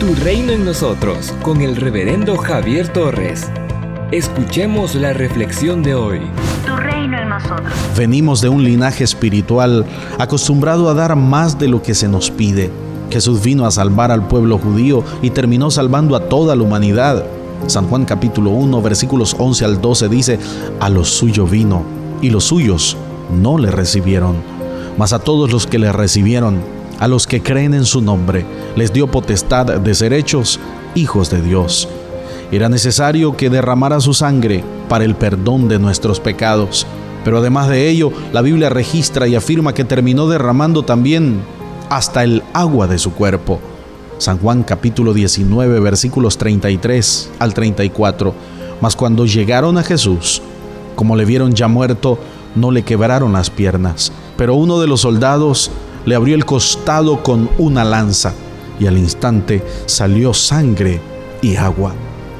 Tu reino en nosotros con el reverendo Javier Torres. Escuchemos la reflexión de hoy. Tu reino en nosotros. Venimos de un linaje espiritual acostumbrado a dar más de lo que se nos pide. Jesús vino a salvar al pueblo judío y terminó salvando a toda la humanidad. San Juan capítulo 1 versículos 11 al 12 dice, a los suyos vino y los suyos no le recibieron. Mas a todos los que le recibieron, a los que creen en su nombre, les dio potestad de ser hechos hijos de Dios. Era necesario que derramara su sangre para el perdón de nuestros pecados. Pero además de ello, la Biblia registra y afirma que terminó derramando también hasta el agua de su cuerpo. San Juan capítulo 19 versículos 33 al 34. Mas cuando llegaron a Jesús, como le vieron ya muerto, no le quebraron las piernas. Pero uno de los soldados le abrió el costado con una lanza y al instante salió sangre y agua.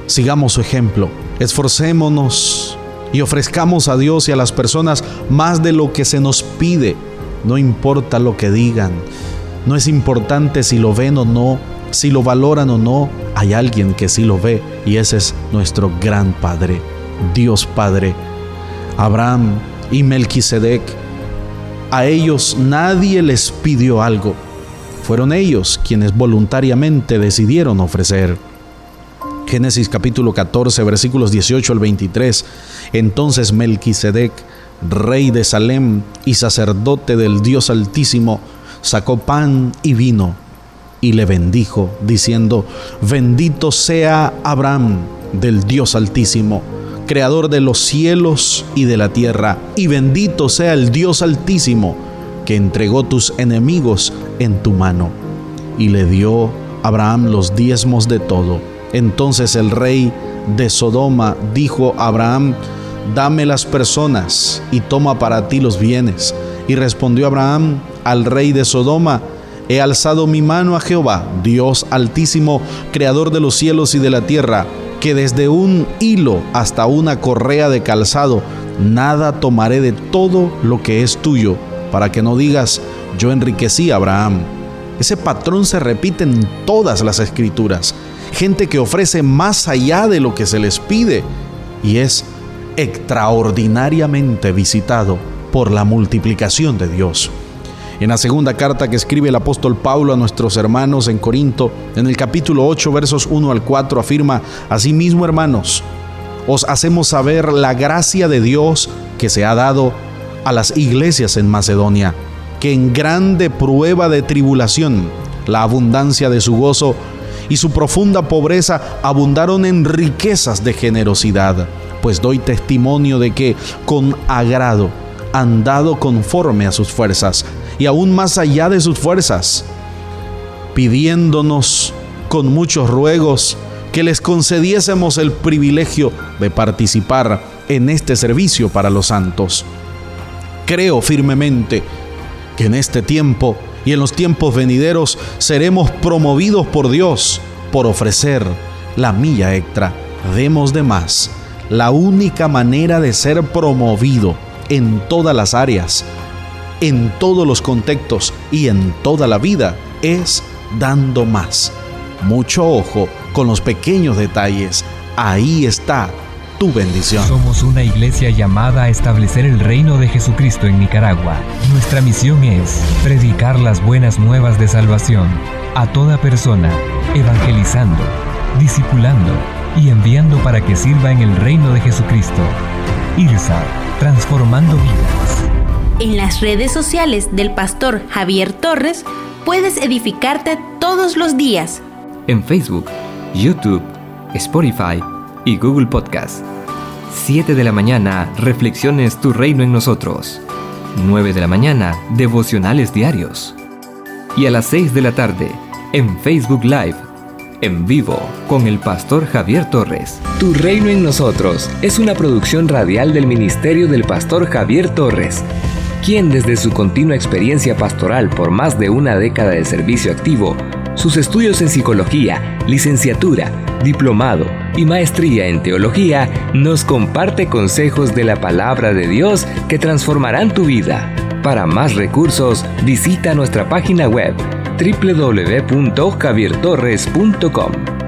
Sigamos su ejemplo, esforcémonos y ofrezcamos a Dios y a las personas más de lo que se nos pide. No importa lo que digan, no es importante si lo ven o no, si lo valoran o no, hay alguien que sí lo ve y ese es nuestro gran Padre, Dios Padre. Abraham y Melquisedec, a ellos nadie les pidió algo. Fueron ellos quienes voluntariamente decidieron ofrecer. Génesis capítulo 14 versículos 18 al 23. Entonces Melquisedec, rey de Salem y sacerdote del Dios Altísimo, sacó pan y vino y le bendijo, diciendo, bendito sea Abraham del Dios Altísimo, creador de los cielos y de la tierra, y bendito sea el Dios Altísimo, que entregó tus enemigos en tu mano. Y le dio Abraham los diezmos de todo. Entonces el rey de Sodoma dijo a Abraham, dame las personas y toma para ti los bienes. Y respondió Abraham al rey de Sodoma, he alzado mi mano a Jehová, Dios altísimo, creador de los cielos y de la tierra, que desde un hilo hasta una correa de calzado, nada tomaré de todo lo que es tuyo, para que no digas, yo enriquecí a Abraham. Ese patrón se repite en todas las escrituras gente que ofrece más allá de lo que se les pide y es extraordinariamente visitado por la multiplicación de Dios. En la segunda carta que escribe el apóstol Pablo a nuestros hermanos en Corinto, en el capítulo 8, versos 1 al 4, afirma, Asimismo, hermanos, os hacemos saber la gracia de Dios que se ha dado a las iglesias en Macedonia, que en grande prueba de tribulación, la abundancia de su gozo y su profunda pobreza abundaron en riquezas de generosidad, pues doy testimonio de que con agrado han dado conforme a sus fuerzas y aún más allá de sus fuerzas, pidiéndonos con muchos ruegos que les concediésemos el privilegio de participar en este servicio para los santos. Creo firmemente que en este tiempo y en los tiempos venideros seremos promovidos por Dios por ofrecer la milla extra. Demos de más. La única manera de ser promovido en todas las áreas, en todos los contextos y en toda la vida es dando más. Mucho ojo con los pequeños detalles. Ahí está tu bendición. Somos una iglesia llamada a establecer el reino de Jesucristo en Nicaragua. Nuestra misión es predicar las buenas nuevas de salvación a toda persona, evangelizando, discipulando y enviando para que sirva en el reino de Jesucristo. IRSA, transformando vidas. En las redes sociales del pastor Javier Torres puedes edificarte todos los días. En Facebook, YouTube, Spotify, y Google Podcast. 7 de la mañana, Reflexiones Tu Reino en Nosotros. 9 de la mañana, Devocionales Diarios. Y a las 6 de la tarde, en Facebook Live, en vivo, con el pastor Javier Torres. Tu Reino en Nosotros es una producción radial del Ministerio del Pastor Javier Torres, quien desde su continua experiencia pastoral por más de una década de servicio activo, sus estudios en psicología, licenciatura, diplomado y maestría en teología, nos comparte consejos de la palabra de Dios que transformarán tu vida. Para más recursos, visita nuestra página web www.javiertorres.com.